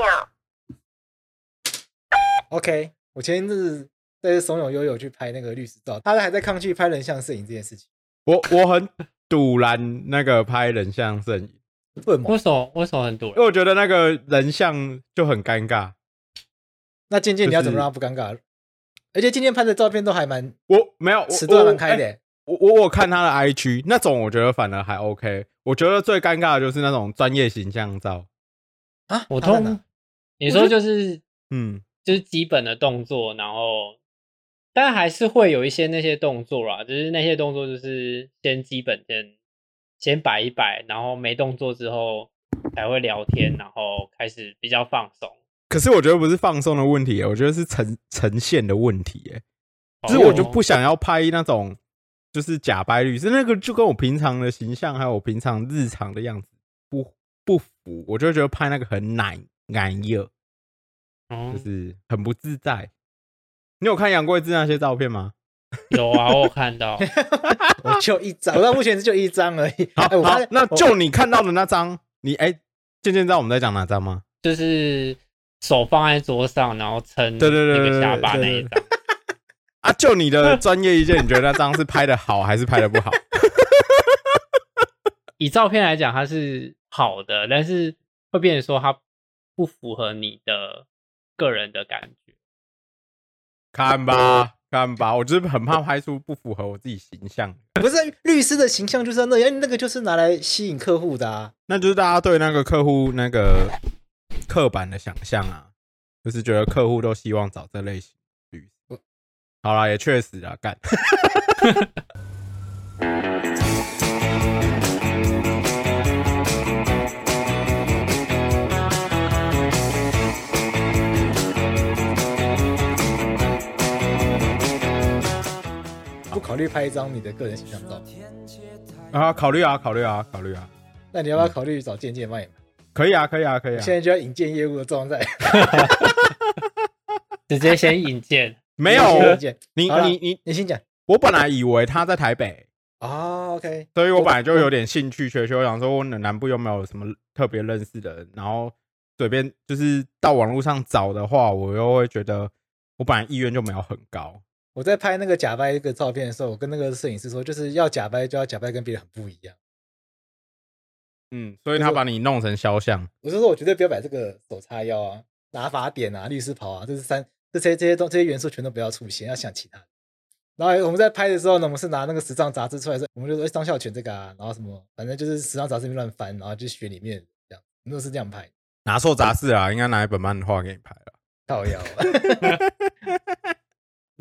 秒。OK，我前一阵子在怂恿悠悠去拍那个律师照，他还在抗拒拍人像摄影这件事情。我我很堵拦那个拍人像摄影，为什么？为什么？为什么很堵？因为我觉得那个人像就很尴尬。那渐渐你要怎么让他不尴尬？就是、而且渐渐拍的照片都还蛮……我没有尺度还蛮开的、欸。我我我看他的 IG 那种，我觉得反而还 OK。我觉得最尴尬的就是那种专业形象照啊！我通你说就是嗯。就是基本的动作，然后，但还是会有一些那些动作啦，就是那些动作就是先基本先先摆一摆，然后没动作之后才会聊天，然后开始比较放松。可是我觉得不是放松的问题，我觉得是呈呈现的问题，哎，就是我就不想要拍那种就是假掰律是，那个就跟我平常的形象还有我平常日常的样子不不符，我就觉得拍那个很奶奶热。就是很不自在。你有看杨贵志那些照片吗？有啊，我有看到。我就一张，我到目前是就一张而已。好，好，那就你看到的那张，你哎，渐渐知道我们在讲哪张吗？就是手放在桌上，然后撑对对对那个下巴那一张。啊，就你的专业意见，你觉得那张是拍的好还是拍的不好？以照片来讲，它是好的，但是会变成说它不符合你的。个人的感觉，看吧，看吧，我就是很怕拍出不符合我自己形象。不是律师的形象就是那样，那个就是拿来吸引客户的啊。那就是大家对那个客户那个刻板的想象啊，就是觉得客户都希望找这类型律师。好啦，也确实啊，干。考虑拍一张你的个人形象照啊？考虑啊，考虑啊，考虑啊。那你要不要考虑找渐渐帮你？可以啊，可以啊，可以啊。现在就要引荐业务的状态，直接先引荐。没有，你你你你先讲。我本来以为他在台北啊，OK。所以我本来就有点兴趣缺缺，我想说我南部又没有什么特别认识的人，然后随便就是到网络上找的话，我又会觉得我本来意愿就没有很高。我在拍那个假掰一个照片的时候，我跟那个摄影师说，就是要假掰就要假掰跟别人很不一样。嗯，所以他把你弄成肖像。我就说，我绝对不要摆这个手叉腰啊、打法点啊、律师袍啊，这是三这些这些东这些元素全都不要出现，要想其他。然后我们在拍的时候呢，我们是拿那个时尚杂志出来，我们就说张孝全这个啊，然后什么，反正就是时尚杂志里面乱翻，然后就选里面这样，我们都是这样拍。拿错杂志啊，应该拿一本漫画给你拍了。靠腰。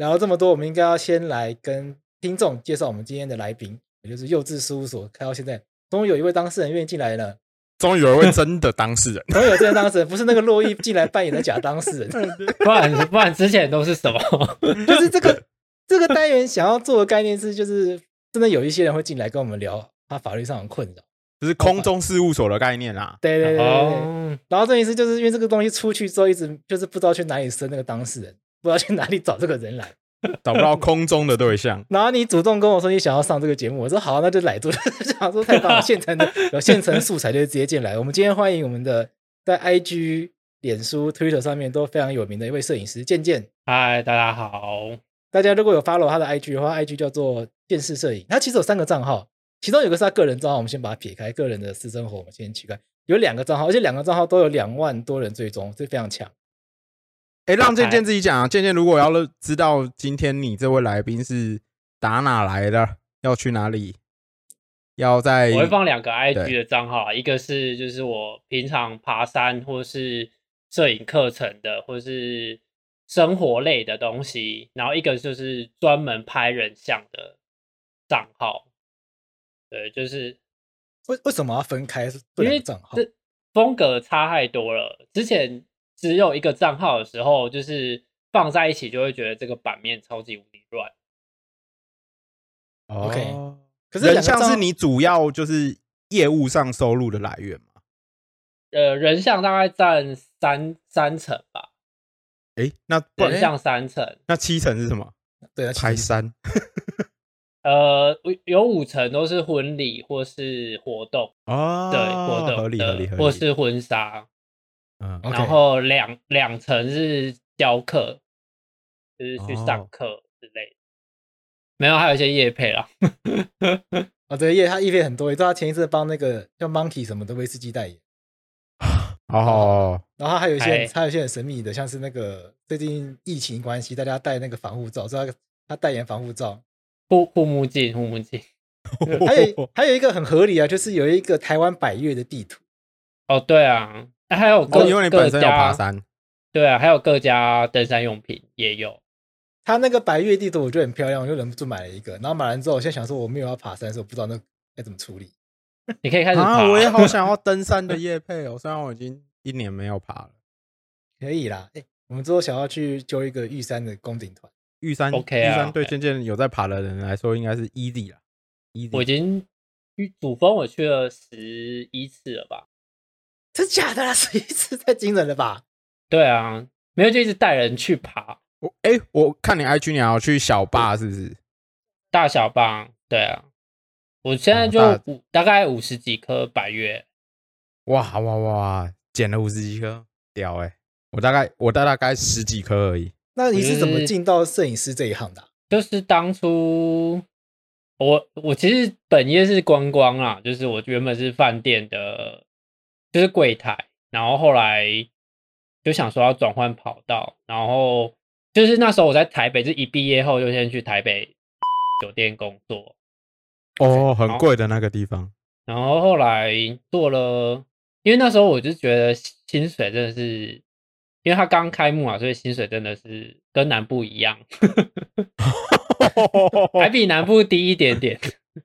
聊了这么多，我们应该要先来跟听众介绍我们今天的来宾，也就是幼稚事务所开到现在，终于有一位当事人愿意进来了。终于有一位真的当事人，终于有真的当事人，不是那个洛伊进来扮演的假当事人。不然不然之前都是什么？就是这个这个单元想要做的概念是，就是真的有一些人会进来跟我们聊他法律上的困扰，就是空中事务所的概念啊。对对对对，对。然后这意思就是因为这个东西出去之后，一直就是不知道去哪里生那个当事人。不知道去哪里找这个人来，找不到空中的对象。然后你主动跟我说你想要上这个节目，我说好，那就来做。想说太棒了，现成的有现成素材就直接进来。我们今天欢迎我们的在 IG、脸书、Twitter 上面都非常有名的一位摄影师健健。嗨，大家好。大家如果有 follow 他的 IG 的话，IG 叫做电视摄影。他其实有三个账号，其中有个是他个人账号，我们先把它撇开。个人的私生活我们先取开。有两个账号，而且两个账号都有两万多人追踪，这非常强。哎、欸，让健健自己讲啊！健健，如果要知道今天你这位来宾是打哪来的，要去哪里，要在我会放两个 IG 的账号，一个是就是我平常爬山或是摄影课程的，或是生活类的东西，然后一个就是专门拍人像的账号。对，就是为为什么要分开？因为账号这风格差太多了。之前只有一个账号的时候，就是放在一起就会觉得这个版面超级无敌乱。OK，可是人像是你主要就是业务上收入的来源嘛？呃，人像大概占三三成吧。哎、欸，那人像三成，那七成是什么？对啊，拍三。呃，有五成都是婚礼或是活动哦，对，活动合理合理合理，或是婚纱，嗯，然后两两层是教课，就是去上课之类的，没有，还有一些业配啦。啊，对，业他业配很多，你知道他前一次帮那个叫 Monkey 什么的威士忌代言，哦，然后还有一些还有一些很神秘的，像是那个最近疫情关系，大家戴那个防护罩，知道他他代言防护罩。护护目镜，护目镜，还有 还有一个很合理啊，就是有一个台湾百越的地图。哦，对啊，还有各、哦、因为你本身有爬山，对啊，还有各家登山用品也有。他那个白月地图我觉得很漂亮，我就忍不住买了一个。然后买完之后，我现在想说我没有要爬山，所以我不知道那该怎么处理。你可以开始爬，啊，我也好想要登山的 夜配哦，虽然我已经一年没有爬了。可以啦，哎，我们之后想要去揪一个玉山的攻顶团。玉山，OK 啊，玉山对渐渐有在爬的人来说，应该是 easy 啦。easy，我已经主峰我去了十一次了吧？真假的啦？十一次太惊人了吧？对啊，没有就一直带人去爬。我哎、欸，我看你 IG 你要去小坝是不是？大小坝，对啊。我现在就五、哦、大概五十几颗百月。哇哇哇！捡了五十几颗，屌哎、欸！我大概我大大概十几颗而已。那你是怎么进到摄影师这一行的、啊？就是当初我我其实本业是观光啦，就是我原本是饭店的，就是柜台，然后后来就想说要转换跑道，然后就是那时候我在台北，就一毕业后就先去台北酒店工作。哦，很贵的那个地方。然后后来做了，因为那时候我就觉得薪水真的是。因为他刚开幕啊，所以薪水真的是跟南部一样，还比南部低一点点。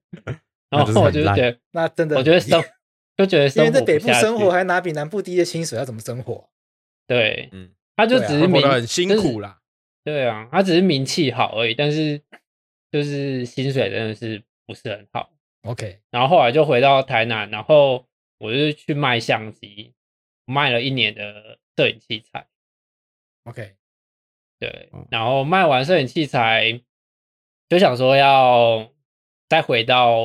然后我就觉得，那真的，我觉得生就觉得因为在北部生活还拿比南部低的薪水，要怎么生活？对，嗯，他就只是名、啊、很辛苦啦、就是。对啊，他只是名气好而已，但是就是薪水真的是不是很好。OK，然后后来就回到台南，然后我就去卖相机，卖了一年的。摄影器材，OK，对，然后卖完摄影器材，就想说要再回到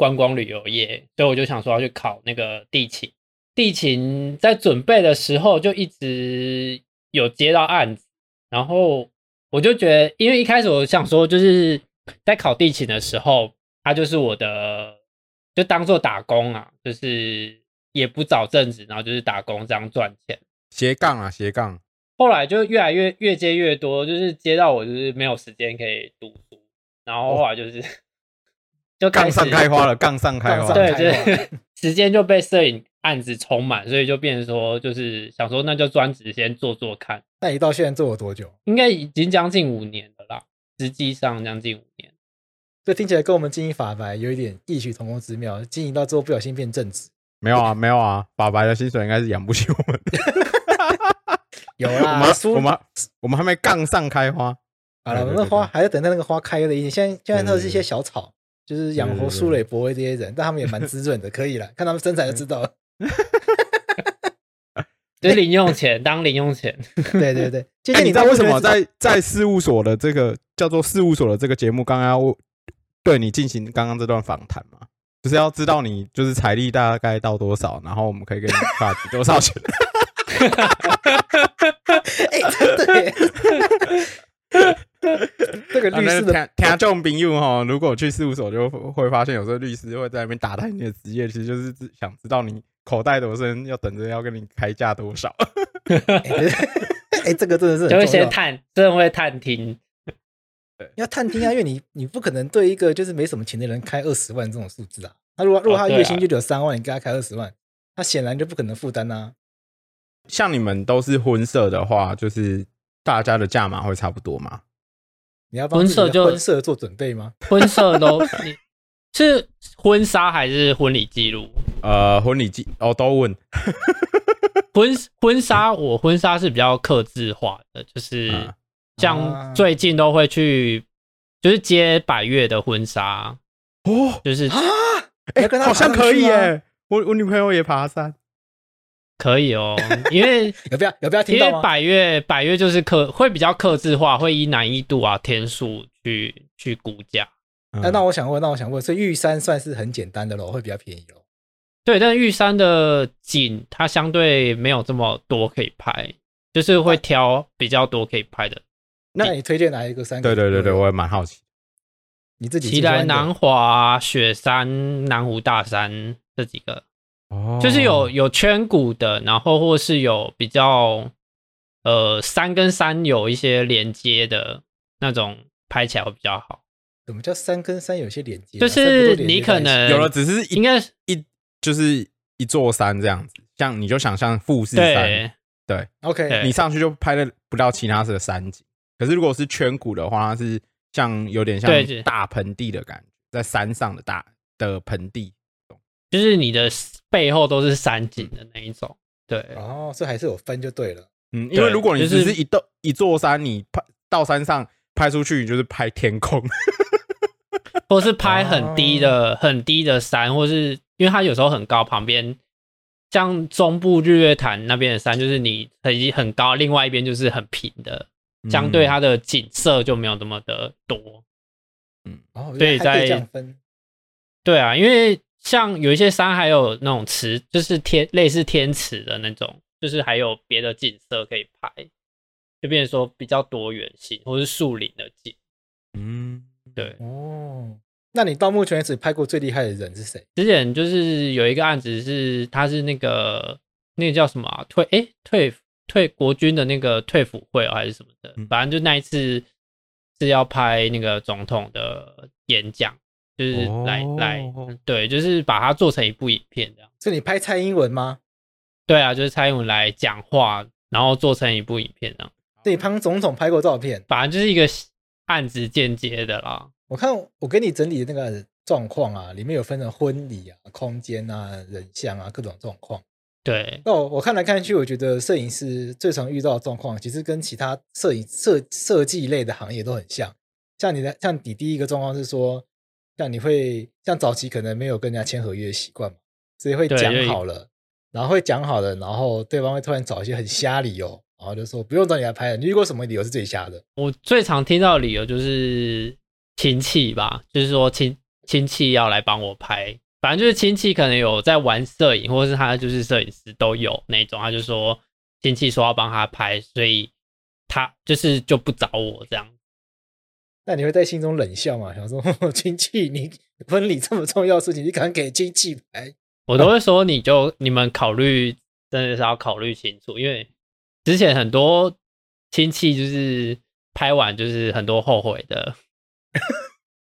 观光旅游业，所以我就想说要去考那个地勤。地勤在准备的时候就一直有接到案子，然后我就觉得，因为一开始我想说就是在考地勤的时候，他就是我的，就当做打工啊，就是也不找正职，然后就是打工这样赚钱。斜杠啊，斜杠。后来就越来越越接越多，就是接到我就是没有时间可以读书，然后后来就是、哦、就杠上开花了，杠上开花。对，就是 时间就被摄影案子充满，所以就变成说，就是想说那就专职先做做看。那你到现在做了多久？应该已经将近五年了啦，实际上将近五年。这听起来跟我们经营法白有一点异曲同工之妙，经营到之后不小心变正职。没有啊，没有啊，法白的薪水应该是养不起我们的。有啦，我们我们我们还没杠上开花。好了，我们那花还要等待那个花开的一点。现在现在都是一些小草，就是养活苏磊、博威这些人，但他们也蛮滋润的，可以了。看他们身材就知道了。就是零用钱当零用钱。对 对对。哎，你知道为什么在在事务所的这个叫做事务所的这个节目，刚刚要对你进行刚刚这段访谈吗？就是要知道你就是财力大概到多少，然后我们可以给你发多少钱。哈哈哈哈哈！哎，真的耶！这个律师的听听众朋友哈，如果去事务所，就会发现有时候律师会在那边打探你的职业，其实就是想知道你口袋多深，要等着要跟你开价多少。哎，这个真的是就会先探，真的会探听。对，要探听啊，因为你你不可能对一个就是没什么钱的人开二十万这种数字啊。他如果如果他月薪就只有三万，你给他开二十万，他显然就不可能负担啊。像你们都是婚摄的话，就是大家的价码会差不多吗？你要帮婚摄就婚摄做准备吗？婚摄都 你是婚纱还是婚礼记录？呃，婚礼记哦，都问。婚婚纱，我婚纱是比较克制化的，就是像最近都会去，就是接百岳的婚纱哦，就是啊，哎，好像可以耶。我我女朋友也爬山，可以哦，因为 有不要有不要听到吗？因为百越百越就是克会比较克制化，会依难易度啊天数去去估价。那、嗯、那我想问，那我想问，所以玉山算是很简单的咯，会比较便宜咯。对，但是玉山的景它相对没有这么多可以拍，就是会挑比较多可以拍的。那你推荐哪一个山？对对对对，我也蛮好奇。你自己奇莱南华、雪山、南湖大山这几个，哦，就是有有圈谷的，然后或是有比较呃山跟山有一些连接的那种，拍起来会比较好。什么叫山跟山有些连接？就是你可能有了，只是应该一就是一座山这样子，像你就想象富士山，对，对，OK，你上去就拍了不到其他的山景。可是如果是圈谷的话，它是。像有点像大盆地的感觉，在山上的大的盆地，就是你的背后都是山景的那一种。对，哦，这还是有分就对了。嗯，因为如果你只是一栋一座山，你拍到山上拍出去，你就是拍天空，或是拍很低的很低的山，或是因为它有时候很高，旁边像中部日月潭那边的山，就是你很很高，另外一边就是很平的。相对它的景色就没有那么的多，嗯，哦，所以在对啊，因为像有一些山还有那种池，就是天类似天池的那种，就是还有别的景色可以拍，就变成说比较多元性，或是树林的景，嗯，对，哦，那你到目前为止拍过最厉害的人是谁？之前就是有一个案子是，他是那个那个叫什么啊？退哎、欸、退。退国军的那个退辅会还是什么的，反正就那一次是要拍那个总统的演讲，就是来、哦、来，对，就是把它做成一部影片这样。是你拍蔡英文吗？对啊，就是蔡英文来讲话，然后做成一部影片这样。对，你帮总统拍过照片，反正就是一个案子间接的啦。我看我给你整理的那个状况啊，里面有分成婚礼啊、空间啊、人像啊各种状况。对，那我我看来看去，我觉得摄影师最常遇到的状况，其实跟其他摄影设设计类的行业都很像。像你的，像你第一个状况是说，像你会像早期可能没有跟人家签合约的习惯嘛，所以会讲好了，然后会讲好了，然后对方会突然找一些很瞎理由，然后就说不用找你来拍了。你遇过什么理由是最瞎的？我最常听到的理由就是亲戚吧，就是说亲亲戚要来帮我拍。反正就是亲戚可能有在玩摄影，或者是他就是摄影师都有那种，他就说亲戚说要帮他拍，所以他就是就不找我这样。那你会在心中冷笑吗？想说 亲戚，你婚礼这么重要的事情，你敢给亲戚拍？我都会说，你就你们考虑真的是要考虑清楚，因为之前很多亲戚就是拍完就是很多后悔的。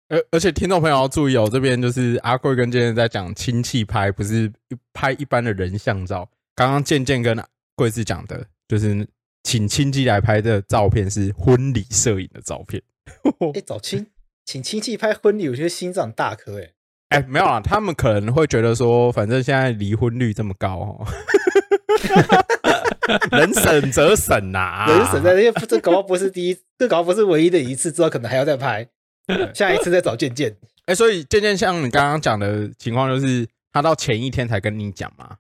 而而且听众朋友要注意哦，这边就是阿贵跟健健在讲亲戚拍，不是拍一般的人像照。刚刚健健跟贵子讲的，就是请亲戚来拍的照片是婚礼摄影的照片。哎、欸，找亲请亲戚拍婚礼，我觉得心脏大颗哎。哎，没有啊，他们可能会觉得说，反正现在离婚率这么高哦，能省则省呐、啊，能省在，因为这搞不不是第一，这搞不不是唯一的一次，之后可能还要再拍。下一次再找健健。哎、欸，所以健健像你刚刚讲的情况，就是他到前一天才跟你讲吗？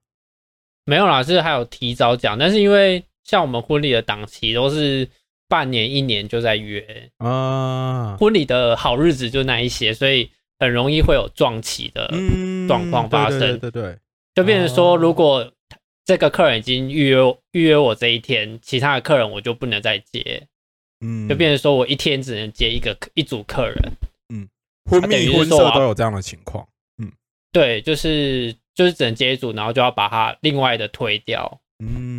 没有啦，是还有提早讲，但是因为像我们婚礼的档期都是半年、一年就在约。啊，婚礼的好日子就那一些，所以很容易会有撞期的状况发生。对对对，对，对，就变成说，如果这个客人已经预约预约我这一天，其他的客人我就不能再接。嗯，就变成说我一天只能接一个一组客人，嗯，婚礼婚社都有这样的情况，嗯，对，就是就是只能接一组，然后就要把它另外的推掉，嗯嗯，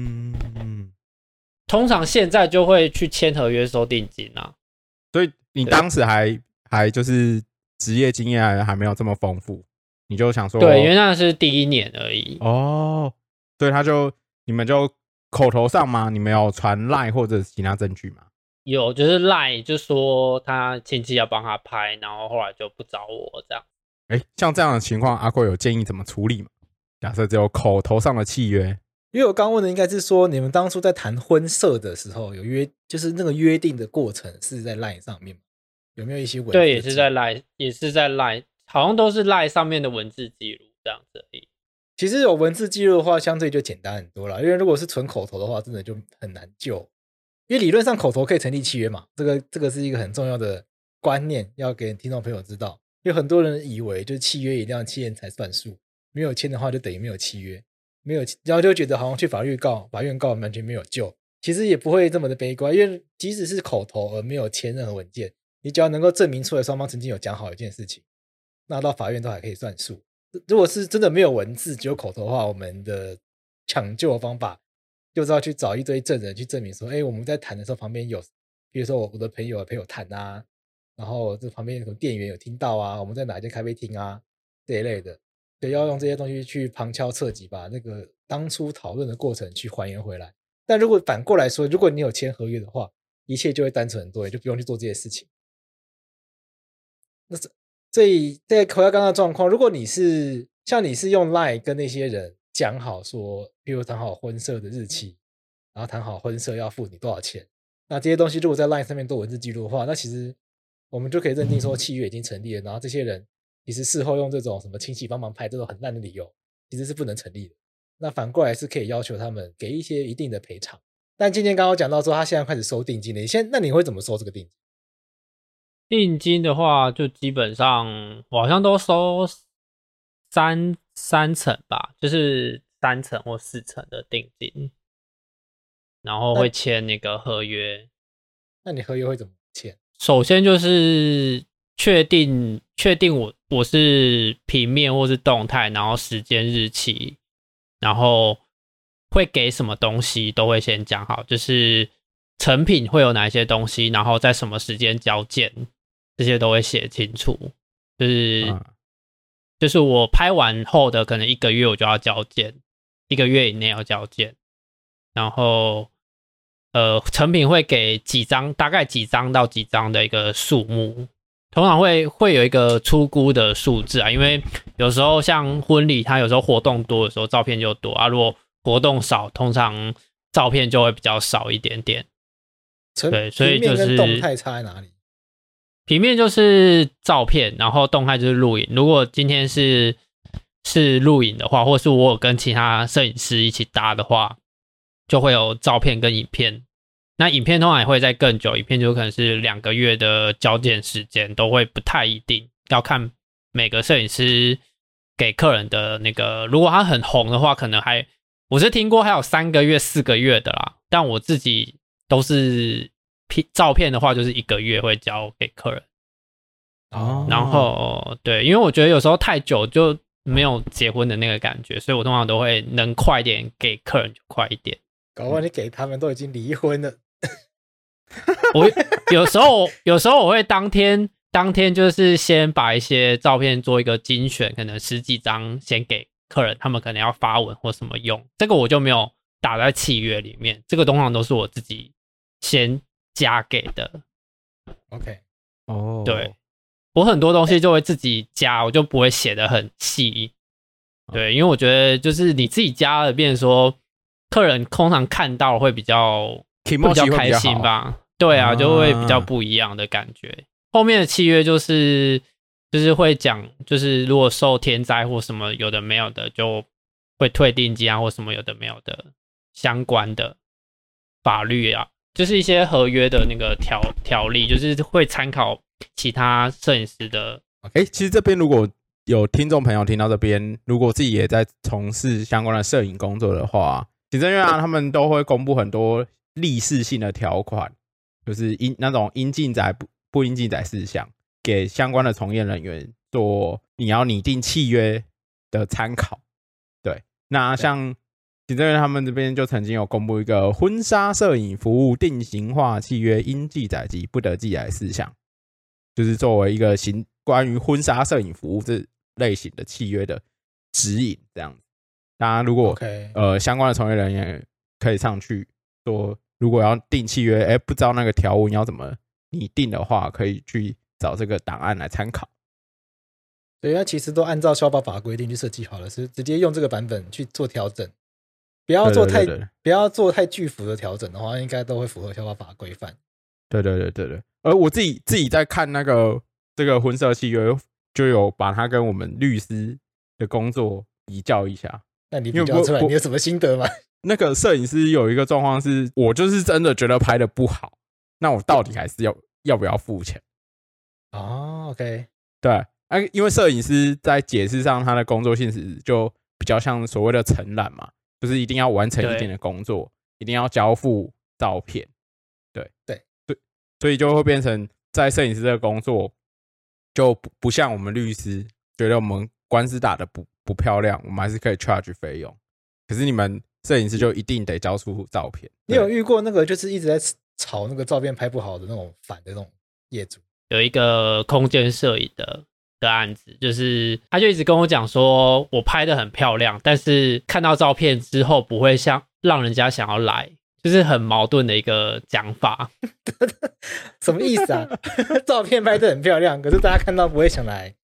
通常现在就会去签合约收定金啊，所以你当时还还就是职业经验还还没有这么丰富，你就想说，对，因为那是第一年而已，哦，对，他就你们就口头上吗？你们有传赖或者其他证据吗？有，就是赖就说他亲戚要帮他拍，然后后来就不找我这样。哎，像这样的情况，阿贵有建议怎么处理吗？假设只有口头上的契约，因为我刚问的应该是说，你们当初在谈婚社的时候有约，就是那个约定的过程是在 LINE 上面吗？有没有一些文字？对，也是在 LINE，也是在 LINE，好像都是 LINE 上面的文字记录这样子而已。其实有文字记录的话，相对就简单很多了。因为如果是纯口头的话，真的就很难救。因为理论上口头可以成立契约嘛，这个这个是一个很重要的观念，要给听众朋友知道。因为很多人以为就是契约一定要签才算数，没有签的话就等于没有契约，没有，然后就觉得好像去法律告，法院告完全没有救。其实也不会这么的悲观，因为即使是口头而没有签任何文件，你只要能够证明出来双方曾经有讲好一件事情，那到法院都还可以算数。如果是真的没有文字，只有口头的话，我们的抢救的方法就是要去找一堆证人去证明说，哎，我们在谈的时候旁边有，比如说我我的朋友陪我谈啊。然后这旁边有什么店员有听到啊？我们在哪一间咖啡厅啊？这一类的，对，要用这些东西去旁敲侧击，把那个当初讨论的过程去还原回来。但如果反过来说，如果你有签合约的话，一切就会单纯很多，也就不用去做这些事情。那这这在回到刚刚的状况，如果你是像你是用 Line 跟那些人讲好说，比如谈好婚社的日期，然后谈好婚社要付你多少钱，那这些东西如果在 Line 上面做文字记录的话，那其实。我们就可以认定说契约已经成立了，然后这些人其实事后用这种什么亲戚帮忙拍这种很烂的理由，其实是不能成立的。那反过来是可以要求他们给一些一定的赔偿。但今天刚刚讲到说他现在开始收定金了，你现那你会怎么收这个定金？定金的话，就基本上我好像都收三三层吧，就是三层或四层的定金，然后会签那个合约。那，那你合约会怎么签？首先就是确定确定我我是平面或是动态，然后时间日期，然后会给什么东西都会先讲好，就是成品会有哪一些东西，然后在什么时间交件，这些都会写清楚。就是、嗯、就是我拍完后的可能一个月我就要交件，一个月以内要交件，然后。呃，成品会给几张，大概几张到几张的一个数目，通常会会有一个出估的数字啊。因为有时候像婚礼，它有时候活动多的时候，照片就多啊。如果活动少，通常照片就会比较少一点点。对，所以就是动态差在哪里？平面就是照片，然后动态就是录影。如果今天是是录影的话，或是我有跟其他摄影师一起搭的话。就会有照片跟影片，那影片通常也会在更久，影片就可能是两个月的交件时间，都会不太一定，要看每个摄影师给客人的那个，如果他很红的话，可能还我是听过还有三个月、四个月的啦，但我自己都是片照片的话，就是一个月会交给客人。哦，然后对，因为我觉得有时候太久就没有结婚的那个感觉，所以我通常都会能快一点给客人就快一点。搞不好你给他们都已经离婚了。我有时候有时候我会当天当天就是先把一些照片做一个精选，可能十几张先给客人，他们可能要发文或什么用，这个我就没有打在契约里面，这个通常都是我自己先加给的。OK，哦，对，我很多东西就会自己加，我就不会写的很细。对，因为我觉得就是你自己加了，变成说。客人通常看到会比较比较开心吧，对啊，就会比较不一样的感觉。后面的契约就是就是会讲，就是如果受天灾或什么有的没有的，就会退定金啊，或什么有的没有的相关的法律啊，就是一些合约的那个条条例，就是会参考其他摄影师的。哎，其实这边如果有听众朋友听到这边，如果自己也在从事相关的摄影工作的话。行政院啊，他们都会公布很多历史性的条款，就是应那种应记载不不应记载事项，给相关的从业人员做你要拟定契约的参考。对，那像行政院他们这边就曾经有公布一个婚纱摄影服务定型化契约应记载及不得记载事项，就是作为一个行关于婚纱摄影服务这类型的契约的指引，这样子。大家如果.呃相关的从业人员可以上去说，如果要订契约，哎，不知道那个条文要怎么拟定的话，可以去找这个档案来参考。对，它其实都按照消保法规定去设计好了，是直接用这个版本去做调整，不要做太不要做太巨幅的调整的话，应该都会符合消保法规范。对对对对对。而我自己自己在看那个这个婚社契约，就有把它跟我们律师的工作比较一下。那你比较出来，你有什么心得吗？那个摄影师有一个状况是，我就是真的觉得拍的不好，那我到底还是要要不要付钱？哦，OK，对，啊，因为摄影师在解释上，他的工作性质就比较像所谓的承揽嘛，就是一定要完成一定的工作，一定要交付照片，对对对，所以就会变成在摄影师这个工作就不不像我们律师觉得我们官司打的不不漂亮，我们还是可以 charge 费用，可是你们摄影师就一定得交出照片。你有遇过那个就是一直在吵那个照片拍不好的那种反的那种业主？有一个空间摄影的的案子，就是他就一直跟我讲说，我拍的很漂亮，但是看到照片之后不会像让人家想要来，就是很矛盾的一个讲法。什么意思啊？照片拍的很漂亮，可是大家看到不会想来。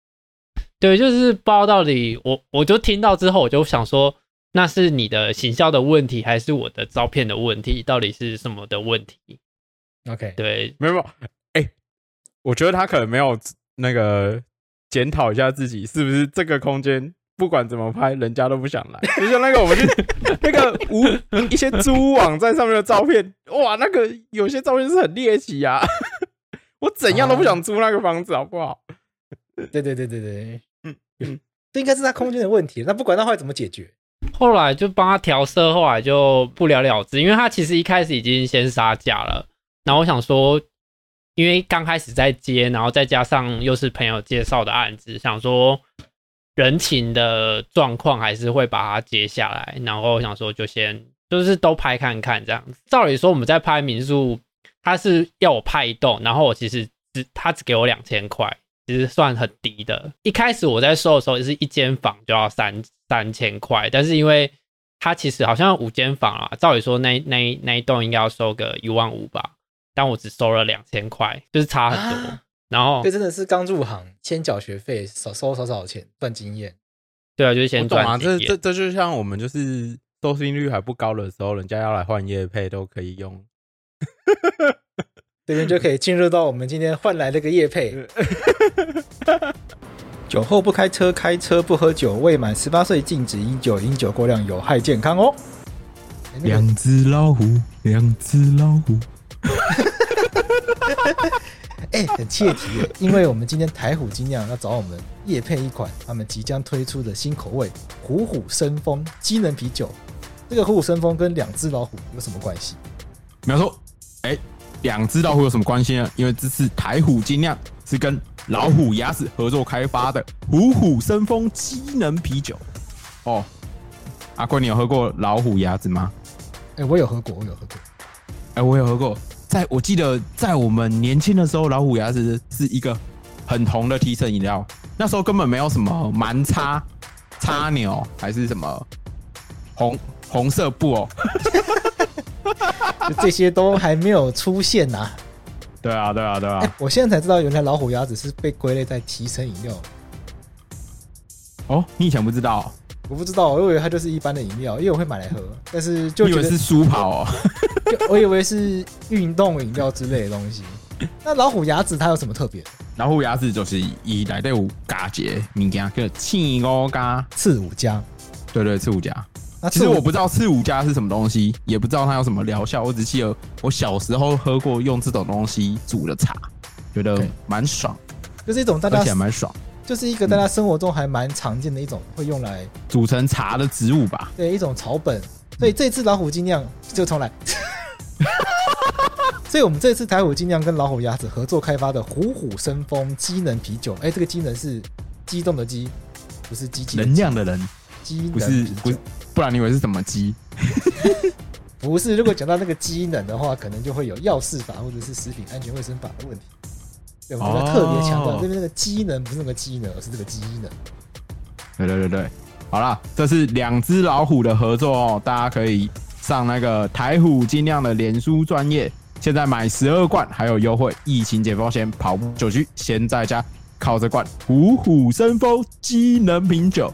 对，就是不知道到底我我就听到之后，我就想说，那是你的行销的问题，还是我的照片的问题？到底是什么的问题？OK，对，没有。哎我觉得他可能没有那个检讨一下自己是不是这个空间，不管怎么拍，人家都不想来。就像那个我们去 那个无一些租网站上面的照片，哇，那个有些照片是很猎奇啊！我怎样都不想租那个房子，好不好？对对对对对，嗯，这应该是他空间的问题。那不管他后来怎么解决，后来就帮他调色，后来就不了了之，因为他其实一开始已经先杀价了。然后我想说。因为刚开始在接，然后再加上又是朋友介绍的案子，想说人情的状况还是会把它接下来。然后我想说就先就是都拍看看这样。照理说我们在拍民宿，他是要我拍一栋，然后我其实只他只给我两千块，其实算很低的。一开始我在收的时候也是一间房就要三三千块，但是因为它其实好像五间房啊，照理说那那那一栋应该要收个一万五吧。但我只收了两千块，就是差很多。啊、然后这真的是刚入行，先缴学费，少收少少钱赚经验。对啊，就是先赚经验。这这这就像我们就是收视率还不高的时候，人家要来换业配都可以用。这边就可以进入到我们今天换来这个叶配。酒后不开车，开车不喝酒，未满十八岁禁止饮酒，饮酒过量有害健康哦。两只老虎，两只老虎。哎、欸，很切题耶，因为我们今天台虎精酿要找我们夜配一款他们即将推出的新口味“虎虎生风”机能啤酒。这个“虎虎生风”跟两只老虎有什么关系？没有错，哎、欸，两只老虎有什么关系呢？因为这次台虎精酿是跟老虎牙齿合作开发的“虎虎生风”机能啤酒。哦，阿坤，你有喝过老虎牙子吗？哎、欸，我有喝过，我有喝过。哎、欸，我有喝过。在我记得，在我们年轻的时候，老虎牙齿是一个很红的提神饮料。那时候根本没有什么蛮叉叉牛，还是什么红红色布哦，这些都还没有出现呐。对啊，对啊，对啊。欸，我现在才知道，原来老虎牙子是被归类在提神饮料。哦，你以前不知道？我不知道，我以为它就是一般的饮料，因为我会买来喝。但是就以为是舒跑哦。我以为是运动饮料之类的东西。那老虎牙子它有什么特别？老虎牙子就是以来的五加节物件叫刺五加，刺五加。对对，刺五加。那其实我不知道刺五加是什么东西，也不知道它有什么疗效。我只记得我小时候喝过用这种东西煮的茶，觉得蛮爽。就是一种大家蛮爽，就是一个大家生活中还蛮常见的一种会用来煮成茶的植物吧。对，一种草本。所以这次老虎精酿就重来。所以，我们这次台虎精酿跟老虎鸭子合作开发的“虎虎生风”机能啤酒，哎，这个机能是激动的激，不是机器，能量的人，机不是不，不然你以为是什么鸡？不是，如果讲到那个机能的话，可能就会有药事法或者是食品安全卫生法的问题。对，我们要特别强调这边那个机能不是那个机能，而是这个机能。对对对对，好了，这是两只老虎的合作哦，大家可以。上那个台虎精酿的脸书专业，现在买十二罐还有优惠。疫情解封前，跑步酒局先在家，靠着罐虎虎生风机能品酒，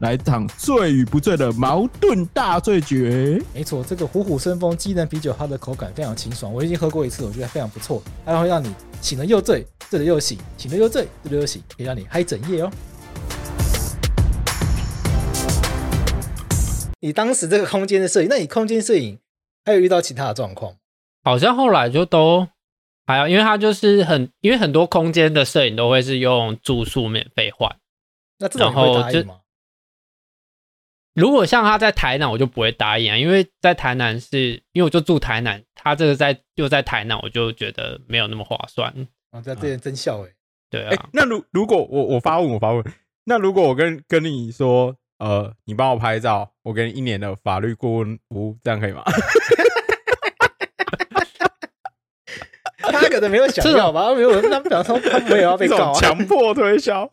来场醉与不醉的矛盾大对决。没错，这个虎虎生风机能啤酒，它的口感非常清爽，我已经喝过一次，我觉得非常不错。它会让你醒了又醉，醉了又醒，醒了又醉，醉了又醒，可以让你嗨整夜哦。你当时这个空间的摄影，那你空间摄影还有遇到其他的状况？好像后来就都还有，因为它就是很，因为很多空间的摄影都会是用住宿免费换。那这种你会答应吗？如果像他在台南，我就不会答应啊，因为在台南是因为我就住台南，他这个在又在台南，我就觉得没有那么划算。啊，这这人真笑哎、欸。对啊，欸、那如如果我我发问我发问，那如果我跟跟你说，呃，你帮我拍照，我给你一年的法律顾问服务，这样可以吗？他可能没有想要吧，没有，那表示他没有要被告，强迫推销。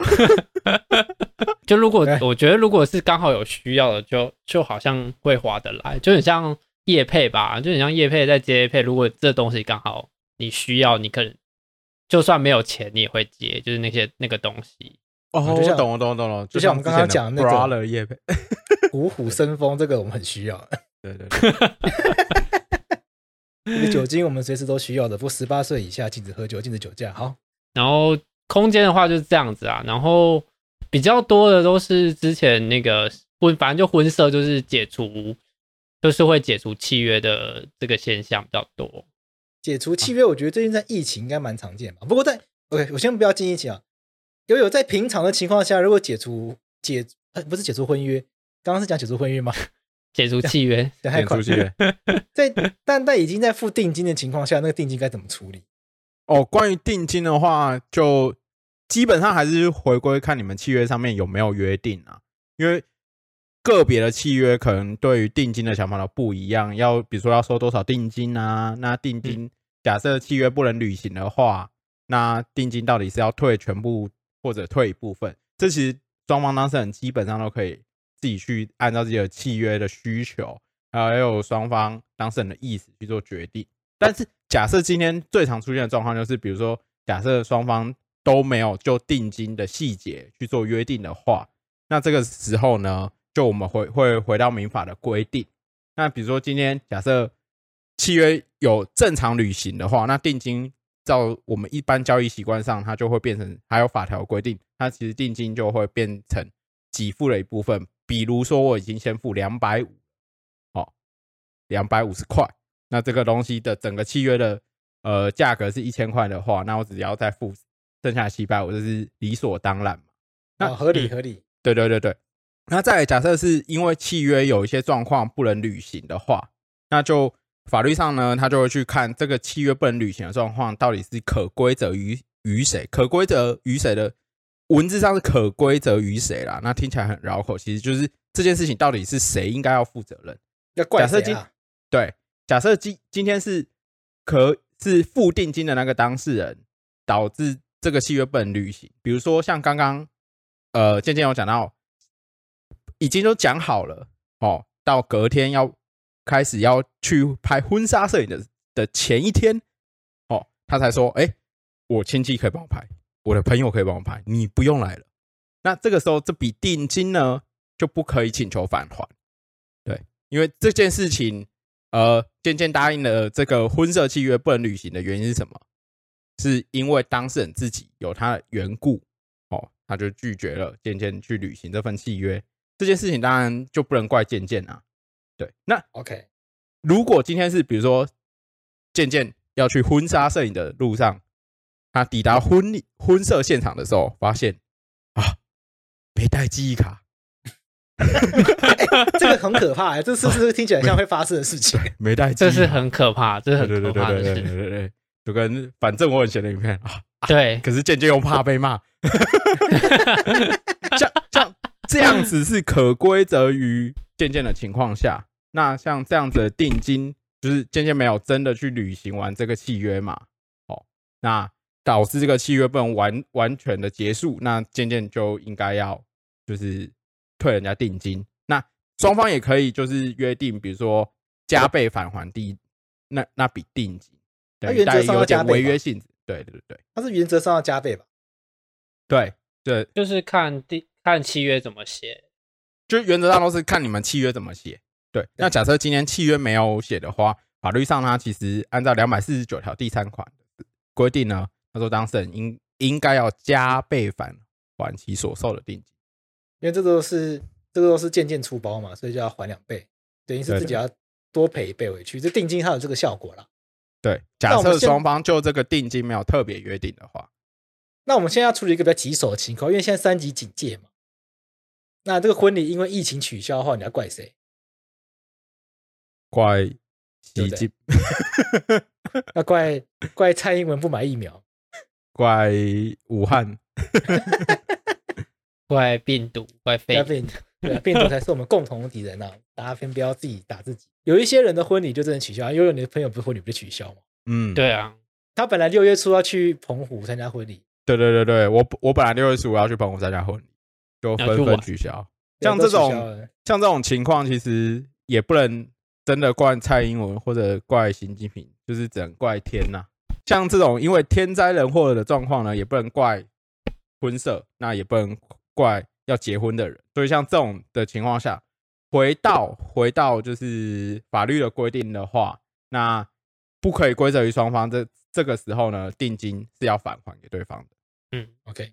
就如果我觉得，如果是刚好有需要的，就就好像会划得来，就很像叶配吧，就很像叶配在接业配。如果这东西刚好你需要，你可能就算没有钱，你也会接，就是那些那个东西。哦，就像我懂了，懂了，懂了。就像我们刚刚讲那个叶配，五虎生风，这个我们很需要。对对对。这 个酒精我们随时都需要的，不过十八岁以下禁止喝酒，禁止酒驾。好，然后空间的话就是这样子啊，然后比较多的都是之前那个婚，反正就婚摄就是解除，就是会解除契约的这个现象比较多。解除契约，我觉得最近在疫情应该蛮常见吧。不过在 OK，我先不要进疫情啊，有有在平常的情况下，如果解除解不是解除婚约，刚刚是讲解除婚约吗？解除契约，解除契约，在但在已经在付定金的情况下，那个定金该怎么处理？哦，关于定金的话，就基本上还是回归看你们契约上面有没有约定啊。因为个别的契约可能对于定金的想法都不一样，要比如说要收多少定金啊？那定金假设契约不能履行的话，那定金到底是要退全部或者退一部分？这其实双方当事人基本上都可以。自己去按照自己的契约的需求，还有双方当事人的意思去做决定。但是，假设今天最常出现的状况就是，比如说，假设双方都没有就定金的细节去做约定的话，那这个时候呢，就我们会会回到民法的规定。那比如说，今天假设契约有正常履行的话，那定金照我们一般交易习惯上，它就会变成还有法条规定，它其实定金就会变成给付的一部分。比如说，我已经先付两百五，好，两百五十块。那这个东西的整个契约的呃价格是一千块的话，那我只要再付剩下七百五，这是理所当然嘛？那合理合理。对对对对。那再来假设是因为契约有一些状况不能履行的话，那就法律上呢，他就会去看这个契约不能履行的状况到底是可归责于于谁，可归责于谁的。文字上是可归责于谁啦？那听起来很绕口，其实就是这件事情到底是谁应该要负责任？要怪假设今？对，假设今今天是可是付定金的那个当事人导致这个契约不能履行，比如说像刚刚呃，渐渐有讲到，已经都讲好了哦，到隔天要开始要去拍婚纱摄影的的前一天哦，他才说，哎，我亲戚可以帮我拍。我的朋友可以帮我拍，你不用来了。那这个时候，这笔定金呢就不可以请求返还。对，因为这件事情，呃，渐渐答应了这个婚摄契约不能履行的原因是什么？是因为当事人自己有他的缘故，哦，他就拒绝了渐渐去履行这份契约。这件事情当然就不能怪渐渐啊。对，那 OK，如果今天是比如说渐渐要去婚纱摄影的路上。他抵达婚礼婚摄现场的时候，发现啊，没带记忆卡、欸，这个很可怕、欸。这是不是听起来像会发生的事情？没带，这是很可怕，这是很可怕的事。对对对对对对，就跟反正我很闲的影片啊。对，可是渐渐又怕被骂。像 像这样子是可归责于渐渐的情况下，那像这样子的定金，就是渐渐没有真的去履行完这个契约嘛？哦，那。导致这个契约不能完完全的结束，那渐渐就应该要就是退人家定金。那双方也可以就是约定，比如说加倍返还第那那笔定金。它原则上要加倍，违约性质。对对对，它是原则上要加倍吧？对对，就是看第看契约怎么写，就是原则上都是看你们契约怎么写。对，那假设今天契约没有写的话，法律上它其实按照两百四十九条第三款规定呢，他说当事人应应该要加倍返还其所受的定金，因为这都是这个都是件件出包嘛，所以就要还两倍，等于是自己要多赔一倍回去。这定金它有这个效果啦。对，假设双方就这个定金没有特别约定的话，那我们现在要处理一个比较棘手的情况，因为现在三级警戒嘛，那这个婚礼因为疫情取消的话，你要怪谁？怪习近平，要怪怪蔡英文不买疫苗，怪武汉 怪病毒，怪肺病毒，对，病毒才是我们共同的敌人呐、啊！大家先不要自己打自己。有一些人的婚礼就真的取消，因为你的朋友不是婚礼不是取消吗？嗯，对啊，他本来六月初要去澎湖参加婚礼，对对对对，我我本来六月十五要去澎湖参加婚礼，就纷纷取消。像这种像这种情况，其实也不能。真的怪蔡英文或者怪习近平，就是只能怪天呐、啊。像这种因为天灾人祸的状况呢，也不能怪婚社，那也不能怪要结婚的人。所以像这种的情况下，回到回到就是法律的规定的话，那不可以归责于双方。这这个时候呢，定金是要返还给对方的。嗯，OK，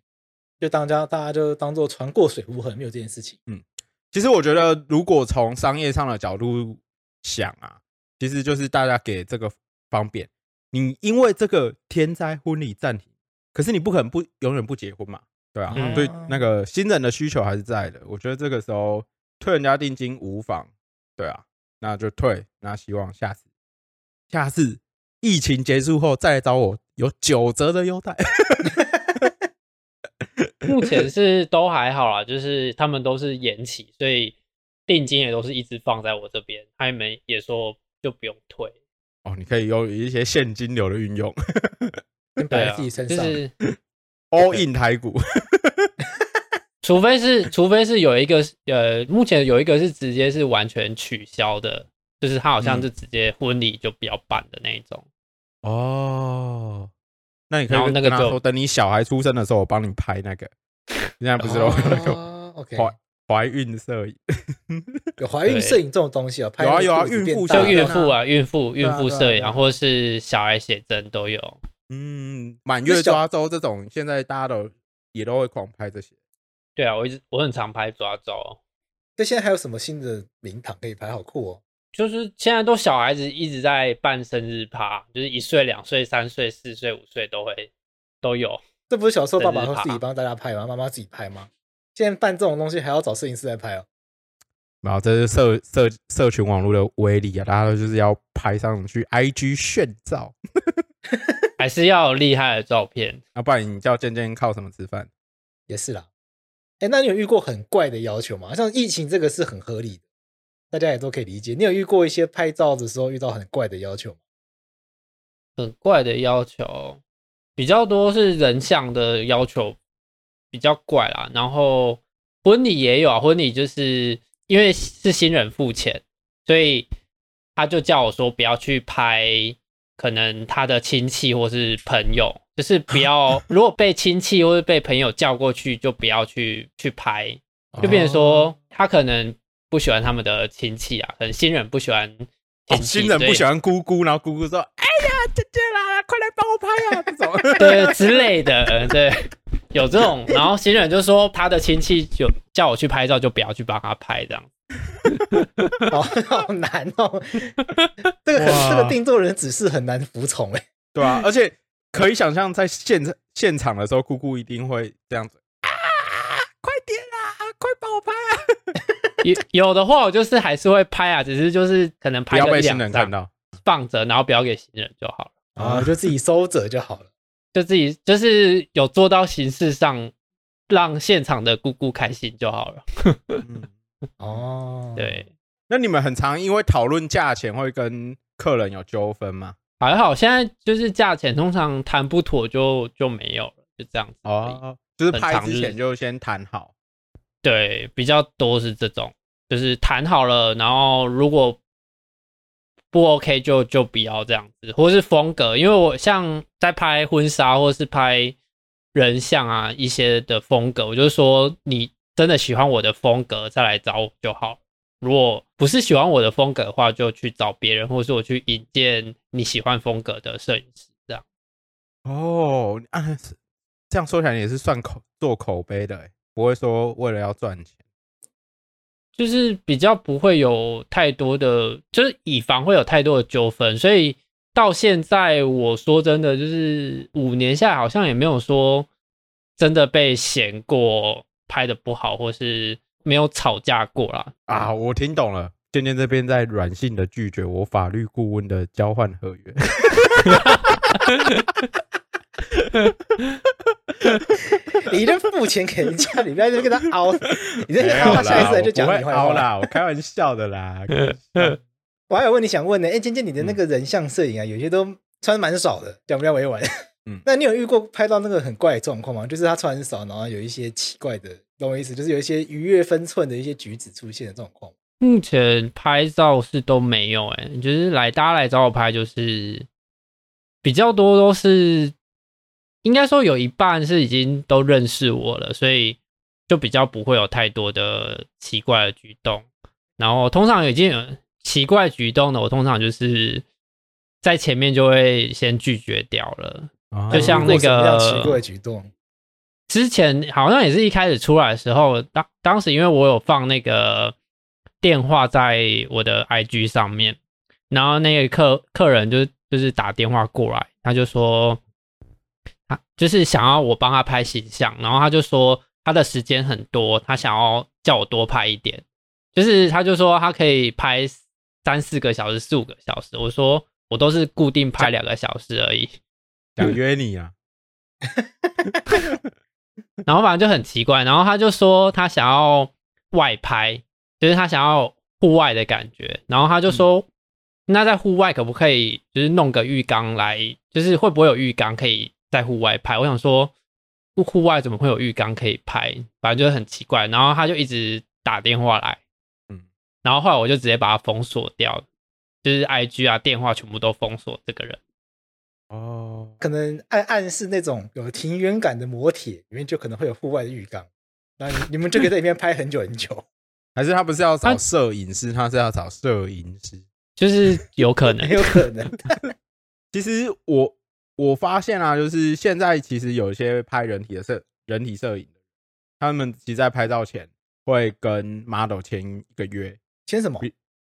就当家大家就当做船过水无痕，没有这件事情。嗯，其实我觉得，如果从商业上的角度，想啊，其实就是大家给这个方便。你因为这个天灾婚礼暂停，可是你不可能不永远不结婚嘛，对啊。所以、嗯、那个新人的需求还是在的。我觉得这个时候退人家定金无妨，对啊，那就退。那希望下次下次疫情结束后再来找我，有九折的优待。目前是都还好啦，就是他们都是延期，所以。定金也都是一直放在我这边，他们也说就不用退哦。你可以用一些现金流的运用，摆在自己身上，就是 all in 台股。除非是，除非是有一个呃，目前有一个是直接是完全取消的，就是他好像是直接婚礼就不要办的那一种。嗯、哦，那你可以那个说等你小孩出生的时候，我帮你拍那个。现在不是有那个 OK。怀孕摄影，有怀孕摄影这种东西啊？有啊有啊，孕妇就孕妇啊，孕妇孕妇摄影，或者是小孩写真都有。嗯，满月抓周这种，现在大家都也都会狂拍这些。对啊，我一直我很常拍抓周。那现在还有什么新的名堂可以拍？好酷哦！就是现在都小孩子一直在办生日趴，就是一岁、两岁、三岁、四岁、五岁都会都有。这不是小时候爸爸会自己帮大家拍吗？妈妈自己拍吗？现在办这种东西还要找摄影师来拍哦，然后这是社社社群网络的威力啊！大家都就是要拍上去，IG 炫照，还是要有厉害的照片？要不然你叫健健靠什么吃饭？也是啦。哎，那你有遇过很怪的要求吗？像疫情这个是很合理的，大家也都可以理解。你有遇过一些拍照的时候遇到很怪的要求吗？很怪的要求比较多是人像的要求。比较怪啦，然后婚礼也有啊，婚礼就是因为是新人付钱，所以他就叫我说不要去拍，可能他的亲戚或是朋友，就是不要 如果被亲戚或是被朋友叫过去，就不要去去拍，就变成说他可能不喜欢他们的亲戚啊，可能新人不喜欢新人不喜欢姑姑，然后姑姑说：“哎呀，姐姐啦，快来帮我拍啊！”这种对之类的，对。有这种，然后新人就说他的亲戚就叫我去拍照，就不要去帮他拍，这样，好 好难哦。这个很，这个定做人指示很难服从哎。对啊，而且可以想象在现现场的时候，姑姑一定会这样子啊，快点啊，快帮我拍啊！有有的话，我就是还是会拍啊，只是就是可能拍不要被新人看到，放着，然后不要给新人就好了啊，就自己收着就好了。就自己就是有做到形式上，让现场的姑姑开心就好了。嗯、哦，对，那你们很常因为讨论价钱会跟客人有纠纷吗？还好，现在就是价钱通常谈不妥就就没有了，就这样子。哦，就是拍之前就先谈好。对，比较多是这种，就是谈好了，然后如果。不 OK 就就不要这样子，或是风格，因为我像在拍婚纱或是拍人像啊一些的风格，我就说你真的喜欢我的风格再来找我就好。如果不是喜欢我的风格的话，就去找别人，或者是我去引荐你喜欢风格的摄影师这样。哦，啊，这样说起来也是算口做口碑的，不会说为了要赚钱，就是比较不会有太多的，就是以防会有太多的纠纷，所以到现在我说真的，就是五年下来好像也没有说真的被嫌过拍的不好，或是。没有吵架过啦啊！我听懂了，渐渐这边在软性的拒绝我法律顾问的交换合约。你就付钱给人家，你不要就跟他凹，你这凹下一次来就讲你坏话啦，我开玩笑的啦。我还有问题想问呢，哎、欸，健健，你的那个人像摄影啊，有些都穿蛮少的，讲比较委婉。嗯，那你有遇过拍到那个很怪的状况吗？就是他穿很少，然后有一些奇怪的。懂我意思，就是有一些逾越分寸的一些举止出现的状况。目前拍照是都没有、欸，哎，就是来大家来找我拍，就是比较多都是，应该说有一半是已经都认识我了，所以就比较不会有太多的奇怪的举动。然后通常已经有奇怪举动的，我通常就是在前面就会先拒绝掉了，啊、就像那个奇怪举动。之前好像也是一开始出来的时候，当当时因为我有放那个电话在我的 IG 上面，然后那个客客人就就是打电话过来，他就说他就是想要我帮他拍形象，然后他就说他的时间很多，他想要叫我多拍一点，就是他就说他可以拍三四个小时、四五个小时，我说我都是固定拍两个小时而已，想约你啊。然后反正就很奇怪，然后他就说他想要外拍，就是他想要户外的感觉。然后他就说，那在户外可不可以就是弄个浴缸来，就是会不会有浴缸可以在户外拍？我想说，户外怎么会有浴缸可以拍？反正就是很奇怪。然后他就一直打电话来，嗯，然后后来我就直接把他封锁掉，就是 IG 啊、电话全部都封锁这个人。哦，可能暗暗示那种有庭园感的摩铁里面就可能会有户外的浴缸，那你你们就可以在里面拍很久很久。还是他不是要找摄影师，他是要找摄影师，就是有可能，有可能。其实我我发现啊，就是现在其实有一些拍人体的摄人体摄影的，他们其实在拍照前会跟 model 签一个约，签什么？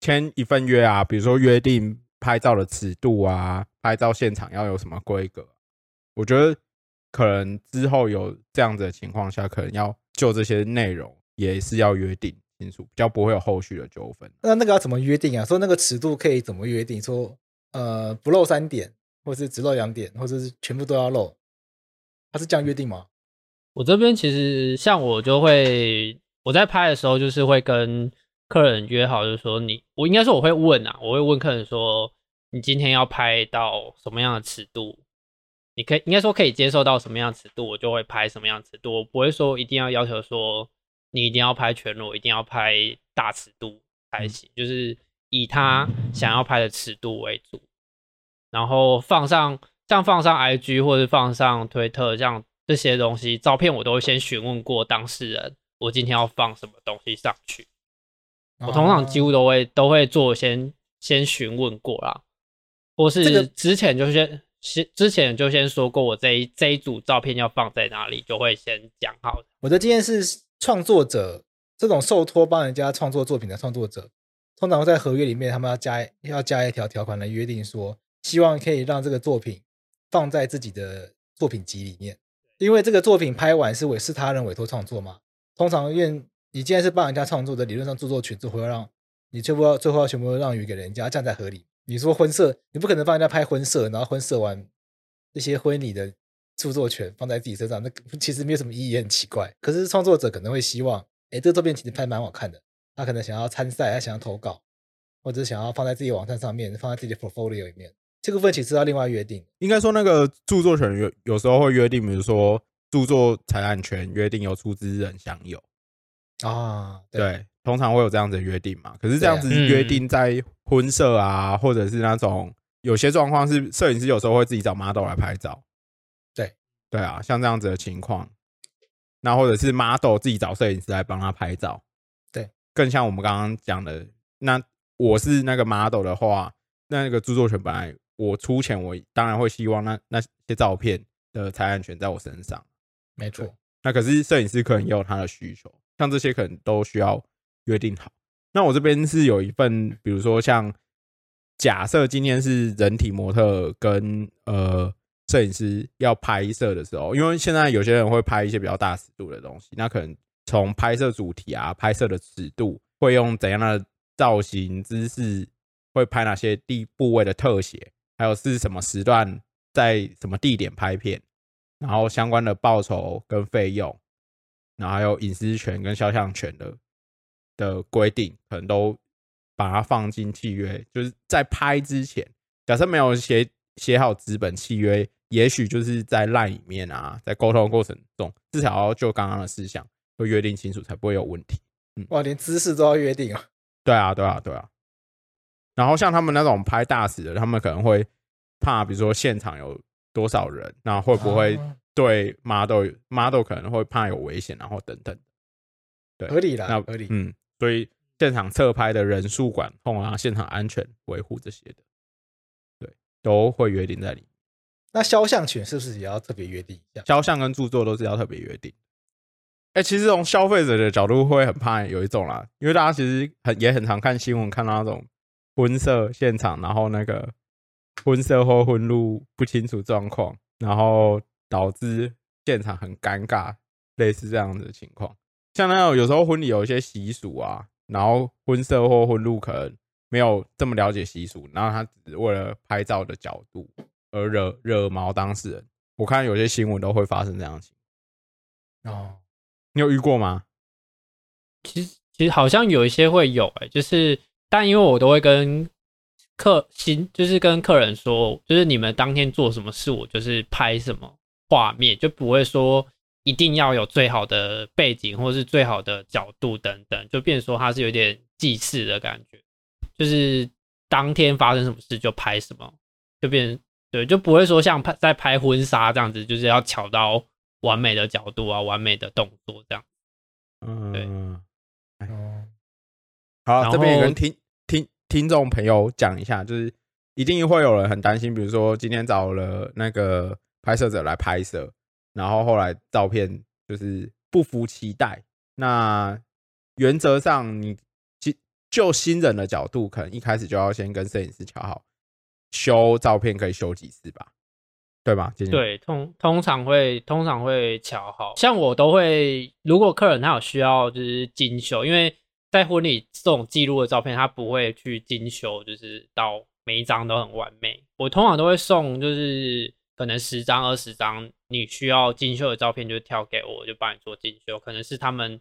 签一份约啊，比如说约定。拍照的尺度啊，拍照现场要有什么规格？我觉得可能之后有这样子的情况下，可能要就这些内容也是要约定清楚，比较不会有后续的纠纷。那那个要怎么约定啊？说那个尺度可以怎么约定？说呃不露三点，或是只露两点，或者是全部都要露？他是这样约定吗？我这边其实像我就会我在拍的时候就是会跟。客人约好就是说你，我应该说我会问啊，我会问客人说，你今天要拍到什么样的尺度？你可以应该说可以接受到什么样的尺度，我就会拍什么样的尺度。我不会说一定要要求说你一定要拍全裸，一定要拍大尺度才行，就是以他想要拍的尺度为主，然后放上像放上 IG 或者放上推特这样这些东西照片，我都会先询问过当事人，我今天要放什么东西上去。我通常几乎都会都会做先先询问过啦，或是之前就先先之前就先说过，我这一这一组照片要放在哪里，就会先讲好。我的经验是，创作者这种受托帮人家创作作品的创作者，通常会在合约里面，他们要加要加一条条款来约定说，希望可以让这个作品放在自己的作品集里面，因为这个作品拍完是委是他人委托创作嘛，通常愿。你既然是帮人家创作的，理论上著作权最后要让你最后要最后要全部让与给人家，这样才合理。你说婚摄，你不可能帮人家拍婚摄，然后婚摄完这些婚礼的著作权放在自己身上，那其实没有什么意义，也很奇怪。可是创作者可能会希望，哎，这个照片其实拍蛮好看的，他可能想要参赛，他想要投稿，或者想要放在自己网站上面，放在自己的 portfolio 里面，这个部分其实要另外约定。应该说那个著作权有有时候会约定，比如说著作财产权约定由出资人享有。啊对，对，通常会有这样子的约定嘛。可是这样子约定在婚摄啊，或者是那种有些状况是摄影师有时候会自己找 model 来拍照。对，对啊，像这样子的情况，那或者是 model 自己找摄影师来帮他拍照，对，更像我们刚刚讲的，那我是那个 model 的话，那个著作权本来我出钱，我当然会希望那那些照片的财产权在我身上，没错。那可是摄影师可能也有他的需求，像这些可能都需要约定好。那我这边是有一份，比如说像假设今天是人体模特跟呃。摄影师要拍摄的时候，因为现在有些人会拍一些比较大尺度的东西，那可能从拍摄主题啊、拍摄的尺度，会用怎样的造型姿势，会拍哪些地部位的特写，还有是什么时段，在什么地点拍片，然后相关的报酬跟费用，然后还有隐私权跟肖像权的的规定，可能都把它放进契约，就是在拍之前，假设没有写写好资本契约。也许就是在 LINE 里面啊，在沟通的过程中，至少要就刚刚的事项都约定清楚，才不会有问题。嗯，哇，连姿势都要约定啊？对啊，对啊，对啊。然后像他们那种拍大使的，他们可能会怕，比如说现场有多少人，那会不会对 model model 可能会怕有危险，然后等等。对，合理啦，那合理。嗯，所以现场侧拍的人数管控啊，现场安全维护这些的，对，都会约定在里面。那肖像权是不是也要特别约定一下？肖像跟著作都是要特别约定。哎、欸，其实从消费者的角度会很怕有一种啦，因为大家其实很也很常看新闻，看到那种婚摄现场，然后那个婚摄或婚录不清楚状况，然后导致现场很尴尬，类似这样子的情况。像那种有时候婚礼有一些习俗啊，然后婚摄或婚录可能没有这么了解习俗，然后他只是为了拍照的角度。而惹惹毛当事人，我看有些新闻都会发生这样的情况。哦，你有遇过吗？其实其实好像有一些会有、欸，哎，就是但因为我都会跟客新，就是跟客人说，就是你们当天做什么事，我就是拍什么画面，就不会说一定要有最好的背景或是最好的角度等等，就变成说它是有点祭祀的感觉，就是当天发生什么事就拍什么，就变。对，就不会说像拍在拍婚纱这样子，就是要巧到完美的角度啊，完美的动作这样。嗯，对。哦，好，这边也跟听听听众朋友讲一下，就是一定会有人很担心，比如说今天找了那个拍摄者来拍摄，然后后来照片就是不符期待。那原则上，你就新人的角度，可能一开始就要先跟摄影师调好。修照片可以修几次吧，对吧？对，通通常会通常会乔好，像我都会，如果客人他有需要就是精修，因为在婚礼这种记录的照片，他不会去精修，就是到每一张都很完美。我通常都会送，就是可能十张二十张，你需要精修的照片就挑给我，我就帮你做精修。可能是他们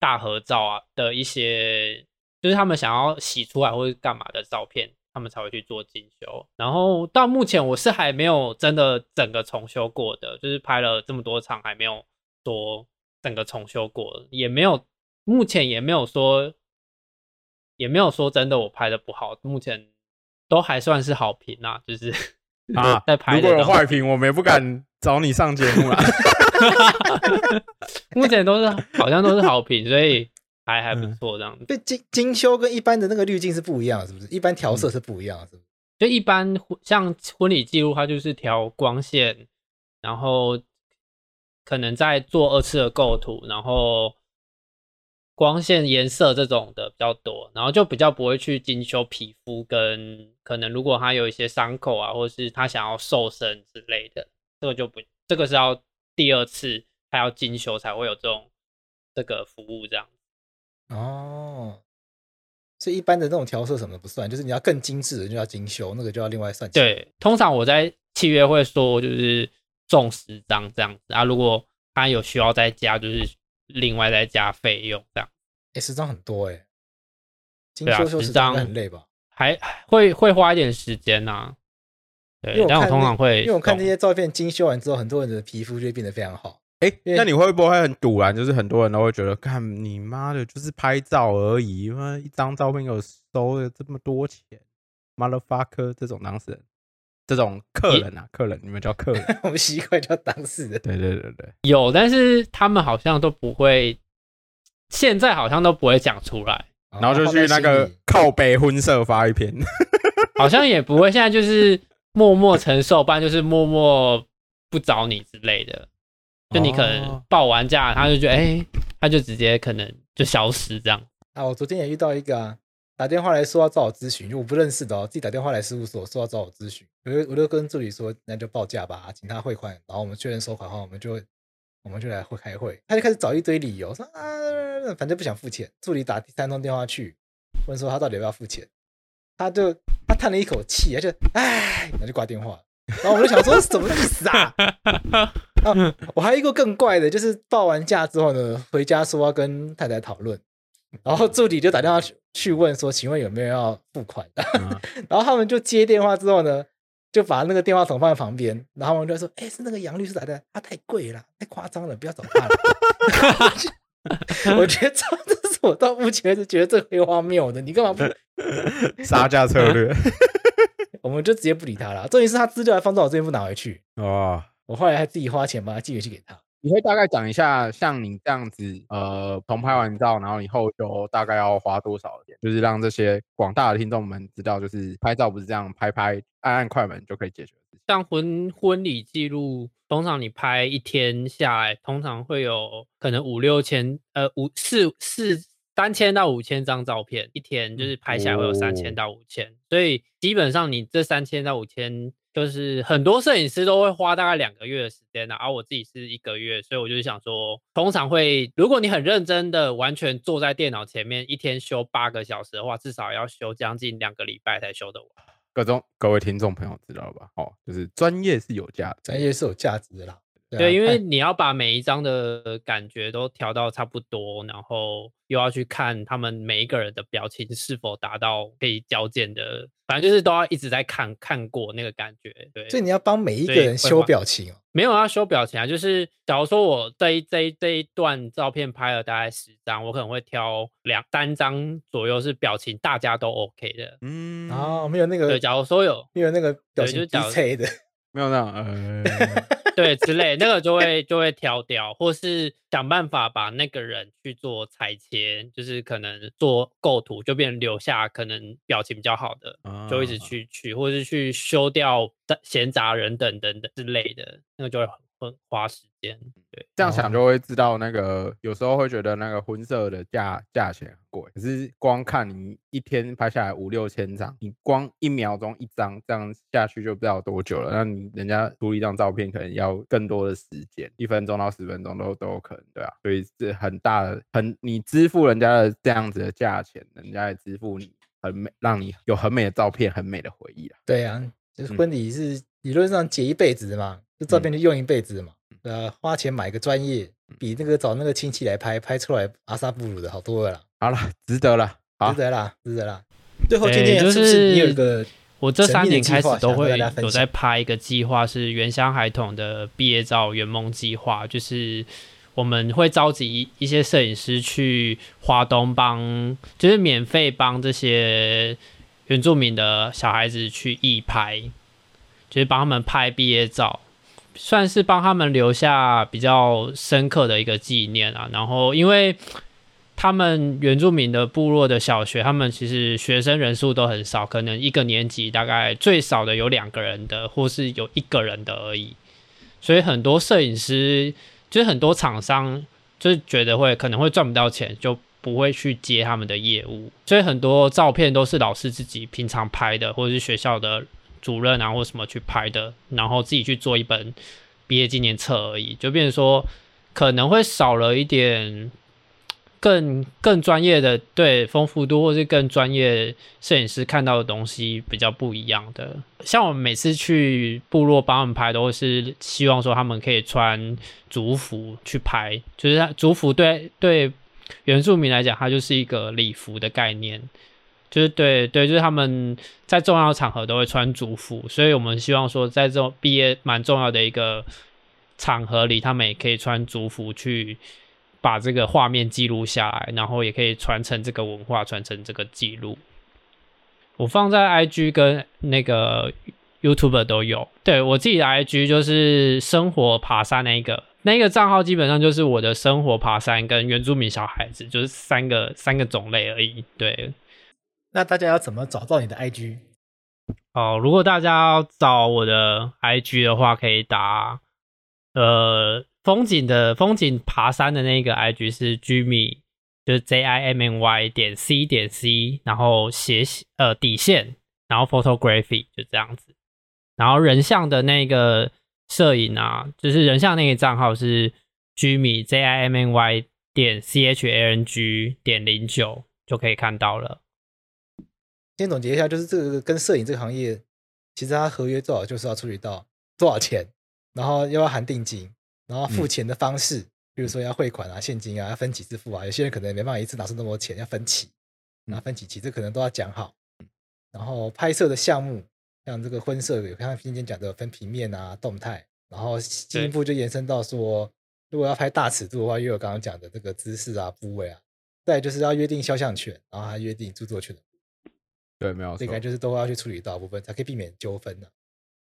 大合照啊的一些，就是他们想要洗出来或者干嘛的照片。他们才会去做精修，然后到目前我是还没有真的整个重修过的，就是拍了这么多场还没有说整个重修过，也没有，目前也没有说，也没有说真的我拍的不好，目前都还算是好评啊，就是啊，在拍。如果有坏评，我们也不敢找你上节目啦。目前都是好像都是好评，所以。还还不错，这样子。对，精精修跟一般的那个滤镜是不一样，是不是？一般调色是不一样的，是不是？就一般像婚礼记录，它就是调光线，然后可能再做二次的构图，然后光线、颜色这种的比较多，然后就比较不会去精修皮肤跟可能如果他有一些伤口啊，或者是他想要瘦身之类的，这个就不，这个是要第二次他要精修才会有这种这个服务这样。哦，所以一般的那种调色什么的不算，就是你要更精致的就要精修，那个就要另外算钱。对，通常我在契约会说就是送十张这样子啊，如果他有需要再加，就是另外再加费用这样。哎，十张很多哎，精修修十张很累吧？还会会花一点时间呐、啊。对，但我通常会，因为我看那些照片精修完之后，很多人的皮肤就会变得非常好。哎、欸，那你会不会很堵然？就是很多人都会觉得，看你妈的，就是拍照而已，妈一张照片给我收了这么多钱，motherfucker 这种当事人这种客人啊，客人，你们叫客人，我们习惯叫当事人。对对对对，有，但是他们好像都不会，现在好像都不会讲出来，然后就去那个靠北婚社发一篇，好像也不会，现在就是默默承受，不然就是默默不找你之类的。就你可能报完价，他就觉得，哎、欸，他就直接可能就消失这样。啊，我昨天也遇到一个啊，打电话来说要找我咨询，就我不认识的哦，自己打电话来事务所说要找我咨询，我就我就跟助理说，那就报价吧，请他汇款，然后我们确认收款后，我们就我们就来会开会。他就开始找一堆理由，说啊，反正不想付钱。助理打第三通电话去问说他到底要不要付钱，他就他叹了一口气，他就唉，那就挂电话。然后我就想说什么意思啊？啊，我还有一个更怪的，就是报完价之后呢，回家说要跟太太讨论，然后助理就打电话去问说，请问有没有要付款的？然后他们就接电话之后呢，就把那个电话筒放在旁边，然后我们就说，哎，是那个杨律师打的，他太贵了，太夸张了，不要找他了。我觉得这这是我到目前为止觉得最荒谬的，你干嘛不 杀价策略？我们就直接不理他了。重点是他资料还放在我这边不拿回去。哦，我后来还自己花钱把它寄回去给他。你会大概讲一下，像你这样子，呃，从拍完照，然后以后就大概要花多少钱？就是让这些广大的听众们知道，就是拍照不是这样拍拍按按快门就可以解决。像婚婚礼记录，通常你拍一天下来，通常会有可能五六千，呃，五四四。三千到五千张照片，一天就是拍下来会有三千到五千，所以基本上你这三千到五千，就是很多摄影师都会花大概两个月的时间的，而我自己是一个月，所以我就想说，通常会，如果你很认真的完全坐在电脑前面，一天修八个小时的话，至少要修将近两个礼拜才修得完。各种各位听众朋友知道吧？哦，就是专业是有价，专业是有价值的啦。对，对，因为你要把每一张的感觉都调到差不多，然后又要去看他们每一个人的表情是否达到可以交件的，反正就是都要一直在看看过那个感觉。对，所以你要帮每一个人修表情哦？没有要修表情啊，就是假如说我这一这一这一段照片拍了大概十张，我可能会挑两三张左右是表情大家都 OK 的。嗯，然后没有那个，对，假如说有没有那个表情低配的。没有那样，呃，对，之类那个就会就会挑掉，或是想办法把那个人去做裁切，就是可能做构图，就变成留下可能表情比较好的，就一直去去，或是去修掉闲杂人等等等之类的，那个就会很花时间。对，这样想就会知道，那个有时候会觉得那个婚摄的价价钱很贵，可是光看你一天拍下来五六千张，你光一秒钟一张这样下去就不知道多久了。那你人家出一张照片可能要更多的时间，一分钟到十分钟都都有可能，对啊。所以是很大的很，你支付人家的这样子的价钱，人家也支付你很美，让你有很美的照片，很美的回忆啊。对啊，就是婚礼是理论上结一辈子的嘛，这照片就用一辈子的嘛。呃，花钱买个专业，比那个找那个亲戚来拍，拍出来阿萨布鲁的好多了啦。好了，值得了，值得了，值得了。最后今天就是你有一个，我这三年开始都会有在拍一个计划，是原乡孩童的毕业照圆梦计划，就是我们会召集一些摄影师去华东帮，就是免费帮这些原住民的小孩子去义拍，就是帮他们拍毕业照。算是帮他们留下比较深刻的一个纪念啊。然后，因为他们原住民的部落的小学，他们其实学生人数都很少，可能一个年级大概最少的有两个人的，或是有一个人的而已。所以很多摄影师，就是很多厂商，就是觉得会可能会赚不到钱，就不会去接他们的业务。所以很多照片都是老师自己平常拍的，或者是学校的。主任啊，或什么去拍的，然后自己去做一本毕业纪念册而已，就变成说可能会少了一点更更专业的对丰富度，或是更专业摄影师看到的东西比较不一样的。像我们每次去部落帮他们拍，都是希望说他们可以穿族服去拍，就是族服对对原住民来讲，它就是一个礼服的概念。就是对对，就是他们在重要场合都会穿族服，所以我们希望说，在这种毕业蛮重要的一个场合里，他们也可以穿族服去把这个画面记录下来，然后也可以传承这个文化，传承这个记录。我放在 IG 跟那个 YouTube 都有。对，我自己的 IG 就是生活爬山那一个，那个账号基本上就是我的生活爬山跟原住民小孩子，就是三个三个种类而已。对，那大家要怎么找到你的 IG？哦，如果大家要找我的 IG 的话，可以打呃风景的风景爬山的那个 IG 是 Jimmy，就是 J I M N Y 点 C 点 C，然后斜呃底线，然后 Photography 就这样子。然后人像的那个摄影啊，就是人像那个账号是 Jimmy J I M N Y 点 C H A N G 点零九就可以看到了。先总结一下，就是这个跟摄影这个行业，其实它合约最好就是要处理到多少钱，然后又要含定金，然后付钱的方式，嗯、比如说要汇款啊、现金啊，要分几次付啊。有些人可能没办法一次拿出那么多钱，要分期，那分几期，这可能都要讲好。然后拍摄的项目，像这个婚摄，有像今天讲的分平面啊、动态，然后进一步就延伸到说，如果要拍大尺度的话，又有刚刚讲的这个姿势啊、部位啊，再就是要约定肖像权，然后还约定著作权的。对，没有，这个就是都要去处理到部分，才可以避免纠纷的。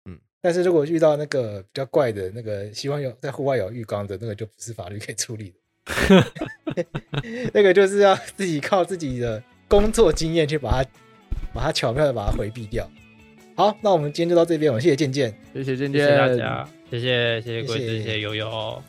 嗯，但是如果遇到那个比较怪的那个，希望有在户外有浴缸的那个，就不是法律可以处理的。那个就是要自己靠自己的工作经验去把它，把它巧妙的把它回避掉。好，那我们今天就到这边，我们谢谢健健，谢谢健健，谢谢大家，谢谢谢谢贵子，谢谢悠悠。